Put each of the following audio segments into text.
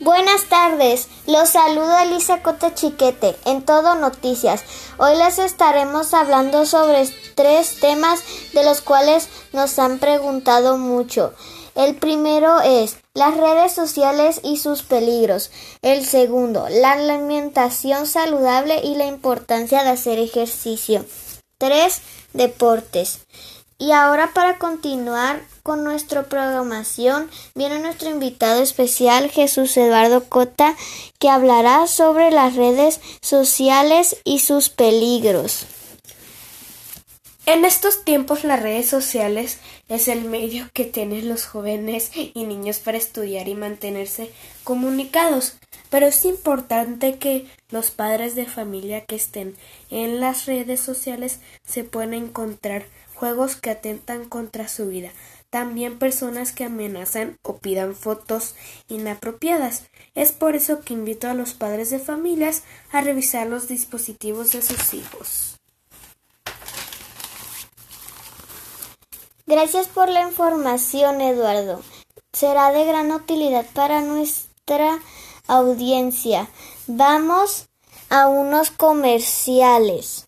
Buenas tardes, los saludo Elisa Cota Chiquete en Todo Noticias. Hoy les estaremos hablando sobre tres temas de los cuales nos han preguntado mucho. El primero es las redes sociales y sus peligros. El segundo, la alimentación saludable y la importancia de hacer ejercicio. Tres, deportes. Y ahora para continuar con nuestra programación viene nuestro invitado especial Jesús Eduardo Cota que hablará sobre las redes sociales y sus peligros. En estos tiempos las redes sociales es el medio que tienen los jóvenes y niños para estudiar y mantenerse comunicados, pero es importante que los padres de familia que estén en las redes sociales se puedan encontrar juegos que atentan contra su vida, también personas que amenazan o pidan fotos inapropiadas. Es por eso que invito a los padres de familias a revisar los dispositivos de sus hijos. Gracias por la información, Eduardo. Será de gran utilidad para nuestra audiencia. Vamos a unos comerciales.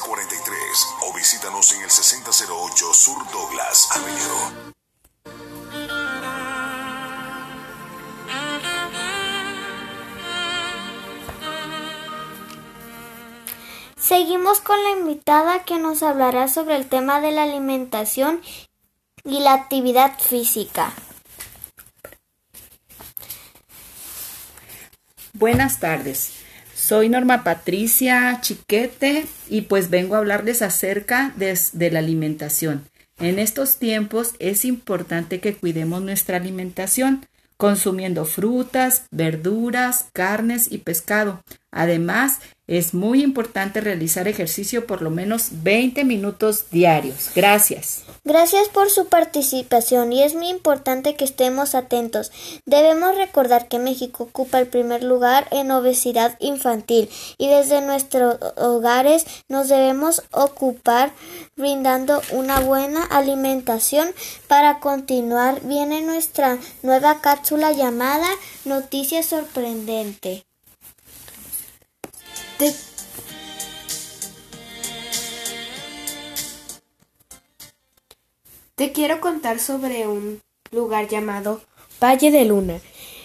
1343 o visítanos en el 6008 Sur Douglas Avenue. Seguimos con la invitada que nos hablará sobre el tema de la alimentación y la actividad física. Buenas tardes. Soy Norma Patricia Chiquete y pues vengo a hablarles acerca de, de, la alimentación. En estos tiempos es importante que cuidemos nuestra alimentación consumiendo frutas, verduras, carnes y pescado. Además, es muy importante realizar ejercicio por lo menos 20 minutos diarios. Gracias. Gracias por su participación y es muy importante que estemos atentos. Debemos recordar que México ocupa el primer lugar en obesidad infantil y desde nuestros hogares nos debemos ocupar brindando una buena alimentación para continuar. Viene nuestra nueva cápsula llamada Noticia Sorprendente. Te, Te quiero contar sobre un lugar llamado Valle de Luna.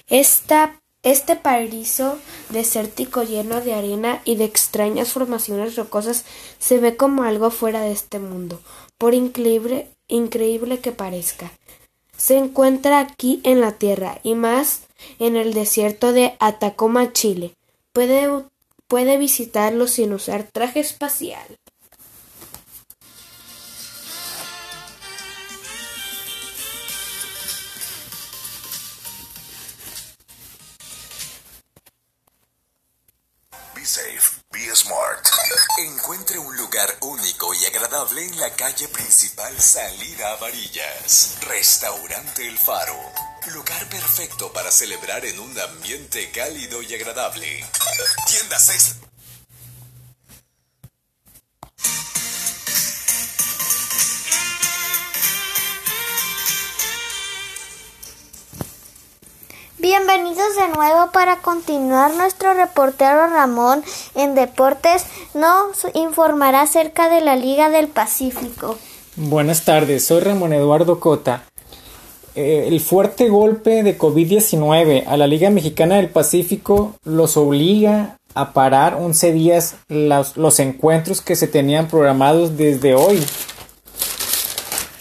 Esta, este paraíso desértico lleno de arena y de extrañas formaciones rocosas se ve como algo fuera de este mundo, por increíble, increíble que parezca. Se encuentra aquí en la Tierra y más en el desierto de Atacama, Chile. Puede puede visitarlo sin usar traje espacial. Be safe, be smart. Encuentre un lugar único y agradable en la calle principal Salida a Varillas. Restaurante El Faro. Lugar perfecto para celebrar en un ambiente cálido y agradable. Tiendas extra. Bienvenidos de nuevo para continuar. Nuestro reportero Ramón en Deportes nos informará acerca de la Liga del Pacífico. Buenas tardes, soy Ramón Eduardo Cota. Eh, el fuerte golpe de COVID-19 a la Liga Mexicana del Pacífico los obliga a parar 11 días los, los encuentros que se tenían programados desde hoy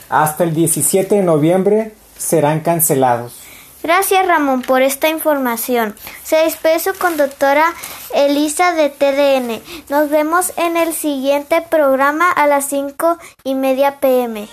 hasta el 17 de noviembre serán cancelados. Gracias Ramón por esta información. Se despide su conductora Elisa de TDN. Nos vemos en el siguiente programa a las cinco y media pm.